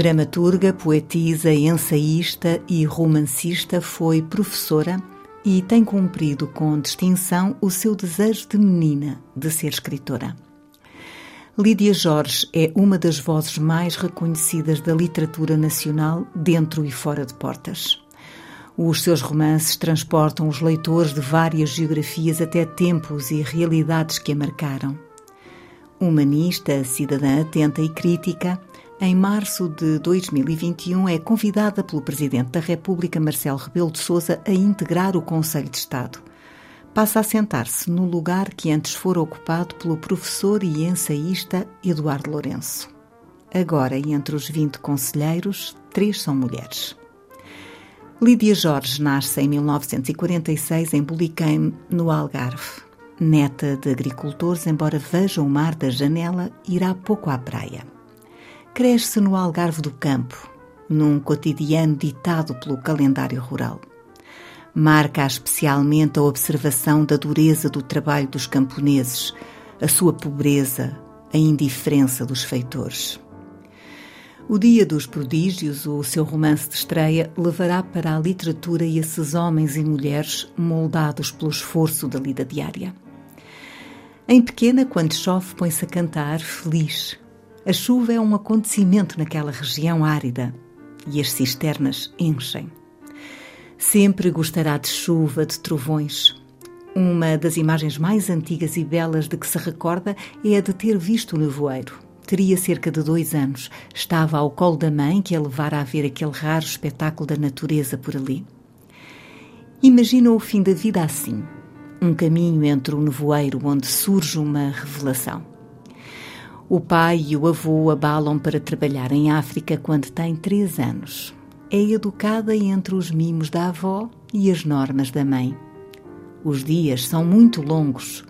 Dramaturga, poetisa, ensaísta e romancista, foi professora e tem cumprido com distinção o seu desejo de menina de ser escritora. Lídia Jorge é uma das vozes mais reconhecidas da literatura nacional dentro e fora de portas. Os seus romances transportam os leitores de várias geografias até tempos e realidades que a marcaram. Humanista, cidadã atenta e crítica, em março de 2021, é convidada pelo Presidente da República, Marcelo Rebelo de Sousa, a integrar o Conselho de Estado. Passa a sentar-se no lugar que antes fora ocupado pelo professor e ensaísta Eduardo Lourenço. Agora, entre os 20 conselheiros, três são mulheres. Lídia Jorge nasce em 1946 em Buliquém, no Algarve. Neta de agricultores, embora veja o mar da janela, irá pouco à praia cresce no Algarve do Campo, num cotidiano ditado pelo calendário rural. Marca especialmente a observação da dureza do trabalho dos camponeses, a sua pobreza, a indiferença dos feitores. O Dia dos Prodígios, o seu romance de estreia, levará para a literatura esses homens e mulheres moldados pelo esforço da lida diária. Em pequena, quando chove, põe-se a cantar, feliz, a chuva é um acontecimento naquela região árida e as cisternas enchem. Sempre gostará de chuva, de trovões. Uma das imagens mais antigas e belas de que se recorda é a de ter visto o nevoeiro. Teria cerca de dois anos. Estava ao colo da mãe que a levara a ver aquele raro espetáculo da natureza por ali. Imagina o fim da vida assim: um caminho entre o nevoeiro onde surge uma revelação. O pai e o avô abalam para trabalhar em África quando tem três anos. É educada entre os mimos da avó e as normas da mãe. Os dias são muito longos.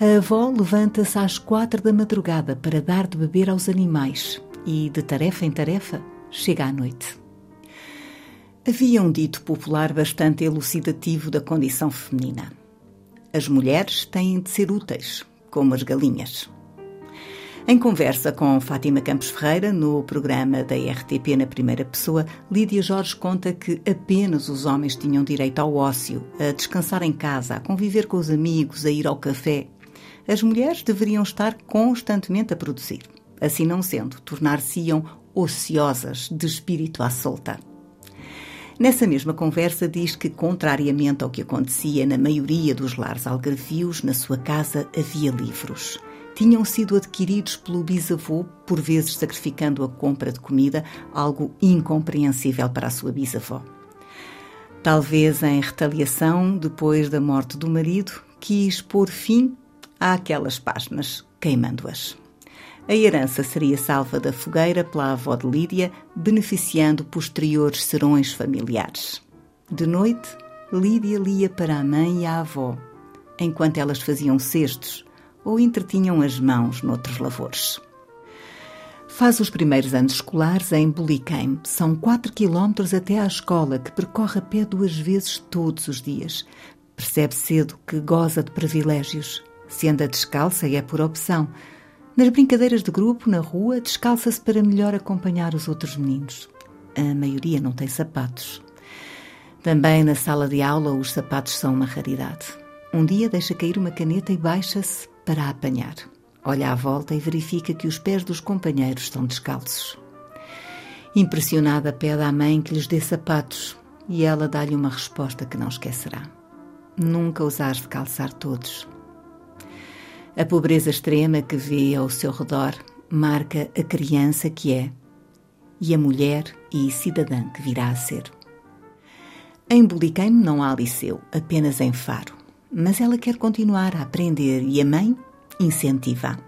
A avó levanta-se às quatro da madrugada para dar de beber aos animais e, de tarefa em tarefa, chega à noite. Havia um dito popular bastante elucidativo da condição feminina. As mulheres têm de ser úteis, como as galinhas. Em conversa com Fátima Campos Ferreira, no programa da RTP na primeira pessoa, Lídia Jorge conta que apenas os homens tinham direito ao ócio, a descansar em casa, a conviver com os amigos, a ir ao café. As mulheres deveriam estar constantemente a produzir. Assim não sendo, tornar-se-iam ociosas, de espírito à solta. Nessa mesma conversa diz que, contrariamente ao que acontecia na maioria dos lares algarvios, na sua casa havia livros tinham sido adquiridos pelo bisavô, por vezes sacrificando a compra de comida, algo incompreensível para a sua bisavó. Talvez em retaliação, depois da morte do marido, quis pôr fim àquelas páginas, queimando-as. A herança seria salva da fogueira pela avó de Lídia, beneficiando posteriores serões familiares. De noite, Lídia lia para a mãe e a avó, enquanto elas faziam cestos, ou entretinham as mãos noutros lavores. Faz os primeiros anos escolares em Buliquém. São quatro quilómetros até à escola, que percorre a pé duas vezes todos os dias. Percebe cedo que goza de privilégios. Se anda descalça, é por opção. Nas brincadeiras de grupo, na rua, descalça-se para melhor acompanhar os outros meninos. A maioria não tem sapatos. Também na sala de aula, os sapatos são uma raridade. Um dia deixa cair uma caneta e baixa-se para apanhar. Olha à volta e verifica que os pés dos companheiros estão descalços. Impressionada, pede à mãe que lhes dê sapatos e ela dá-lhe uma resposta que não esquecerá. Nunca os de calçar todos. A pobreza extrema que vê ao seu redor marca a criança que é e a mulher e cidadã que virá a ser. Em Buliquém não há liceu, apenas em Faro mas ela quer continuar a aprender e a mãe incentiva.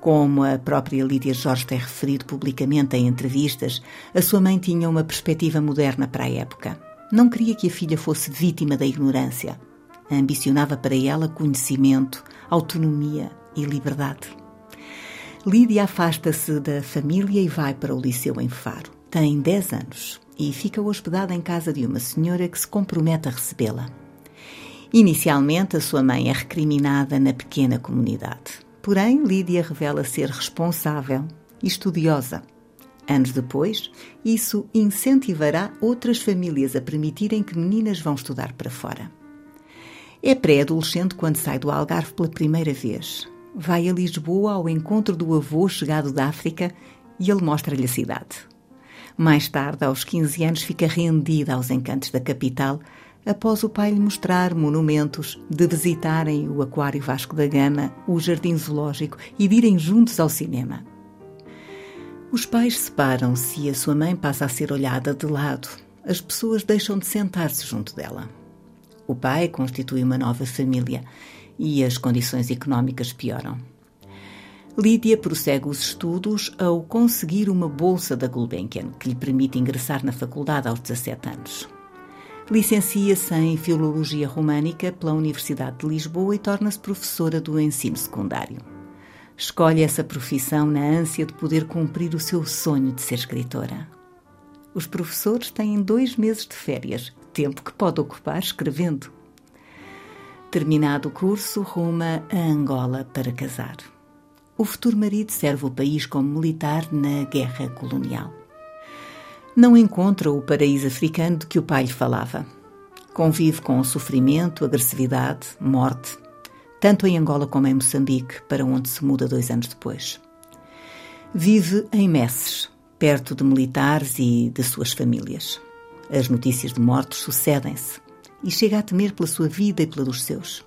Como a própria Lídia Jorge tem referido publicamente em entrevistas, a sua mãe tinha uma perspectiva moderna para a época. Não queria que a filha fosse vítima da ignorância. Ambicionava para ela conhecimento, autonomia e liberdade. Lídia afasta-se da família e vai para o liceu em Faro. Tem 10 anos e fica hospedada em casa de uma senhora que se compromete a recebê-la. Inicialmente, a sua mãe é recriminada na pequena comunidade. Porém, Lídia revela ser responsável e estudiosa. Anos depois, isso incentivará outras famílias a permitirem que meninas vão estudar para fora. É pré-adolescente quando sai do Algarve pela primeira vez. Vai a Lisboa ao encontro do avô chegado da África e ele mostra-lhe a cidade. Mais tarde, aos 15 anos, fica rendida aos encantos da capital após o pai lhe mostrar monumentos, de visitarem o Aquário Vasco da Gama, o Jardim Zoológico e de irem juntos ao cinema. Os pais separam-se e a sua mãe passa a ser olhada de lado. As pessoas deixam de sentar-se junto dela. O pai constitui uma nova família e as condições económicas pioram. Lídia prossegue os estudos ao conseguir uma bolsa da Gulbenkian, que lhe permite ingressar na faculdade aos 17 anos. Licencia-se em Filologia Românica pela Universidade de Lisboa e torna-se professora do ensino secundário. Escolhe essa profissão na ânsia de poder cumprir o seu sonho de ser escritora. Os professores têm dois meses de férias, tempo que pode ocupar escrevendo. Terminado o curso, ruma a Angola para casar. O futuro marido serve o país como militar na guerra colonial. Não encontra o paraíso africano de que o pai lhe falava. Convive com o sofrimento, agressividade, morte, tanto em Angola como em Moçambique, para onde se muda dois anos depois. Vive em Messes, perto de militares e de suas famílias. As notícias de mortos sucedem-se e chega a temer pela sua vida e pela dos seus.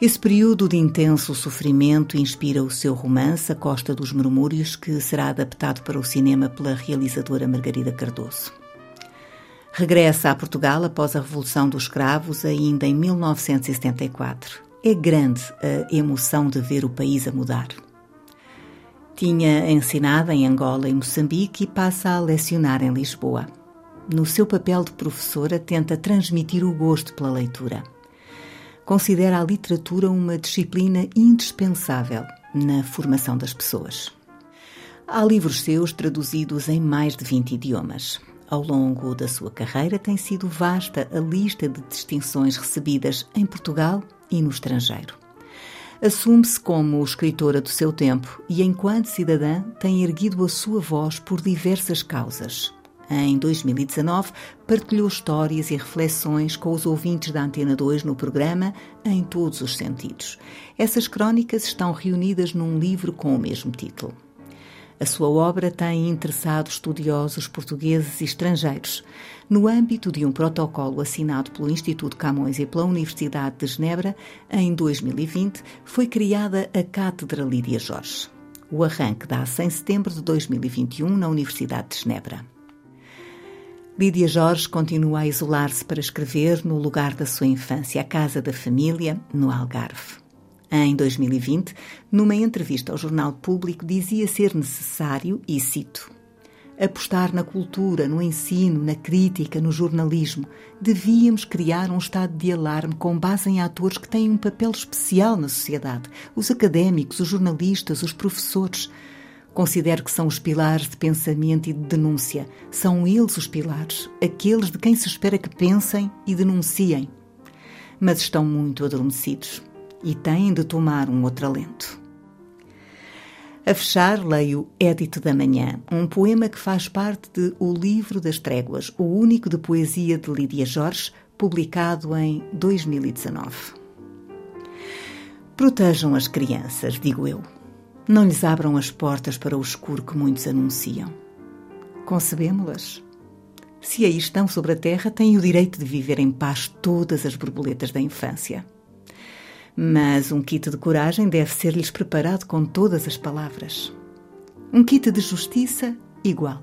Esse período de intenso sofrimento inspira o seu romance A Costa dos Murmúrios, que será adaptado para o cinema pela realizadora Margarida Cardoso. Regressa a Portugal após a Revolução dos Escravos, ainda em 1974. É grande a emoção de ver o país a mudar. Tinha ensinado em Angola e Moçambique e passa a lecionar em Lisboa. No seu papel de professora, tenta transmitir o gosto pela leitura considera a literatura uma disciplina indispensável na formação das pessoas. Há livros seus traduzidos em mais de 20 idiomas. Ao longo da sua carreira, tem sido vasta a lista de distinções recebidas em Portugal e no estrangeiro. Assume-se como escritora do seu tempo e, enquanto cidadã, tem erguido a sua voz por diversas causas, em 2019, partilhou histórias e reflexões com os ouvintes da Antena 2 no programa Em Todos os Sentidos. Essas crónicas estão reunidas num livro com o mesmo título. A sua obra tem interessado estudiosos portugueses e estrangeiros. No âmbito de um protocolo assinado pelo Instituto Camões e pela Universidade de Genebra, em 2020, foi criada a Cátedra Lídia Jorge. O arranque dá-se em setembro de 2021 na Universidade de Genebra. Lídia Jorge continua a isolar-se para escrever no lugar da sua infância, a casa da família, no Algarve. Em 2020, numa entrevista ao Jornal Público, dizia ser necessário, e cito, apostar na cultura, no ensino, na crítica, no jornalismo. Devíamos criar um estado de alarme com base em atores que têm um papel especial na sociedade: os académicos, os jornalistas, os professores. Considero que são os pilares de pensamento e de denúncia. São eles os pilares, aqueles de quem se espera que pensem e denunciem. Mas estão muito adormecidos e têm de tomar um outro alento. A fechar, leio Édito da Manhã, um poema que faz parte de O Livro das Tréguas, o único de poesia de Lídia Jorge, publicado em 2019. Protejam as crianças, digo eu. Não lhes abram as portas para o escuro que muitos anunciam. Concebemos-las. Se aí estão sobre a terra, têm o direito de viver em paz todas as borboletas da infância. Mas um kit de coragem deve ser-lhes preparado com todas as palavras. Um kit de justiça, igual.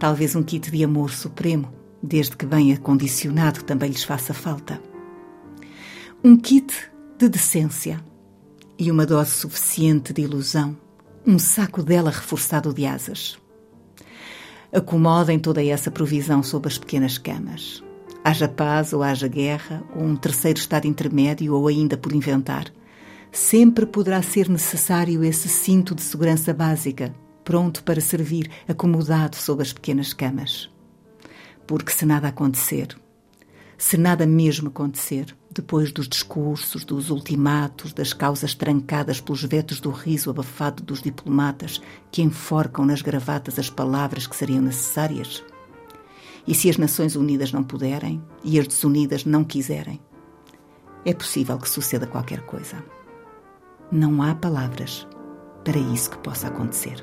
Talvez um kit de amor supremo, desde que bem acondicionado também lhes faça falta. Um kit de decência e uma dose suficiente de ilusão, um saco dela reforçado de asas. acomodem toda essa provisão sob as pequenas camas. Haja paz ou haja guerra, ou um terceiro estado intermédio, ou ainda por inventar, sempre poderá ser necessário esse cinto de segurança básica, pronto para servir, acomodado sob as pequenas camas. Porque se nada acontecer, se nada mesmo acontecer, depois dos discursos, dos ultimatos, das causas trancadas pelos vetos do riso abafado dos diplomatas que enforcam nas gravatas as palavras que seriam necessárias? E se as Nações Unidas não puderem e as desunidas não quiserem? É possível que suceda qualquer coisa. Não há palavras para isso que possa acontecer.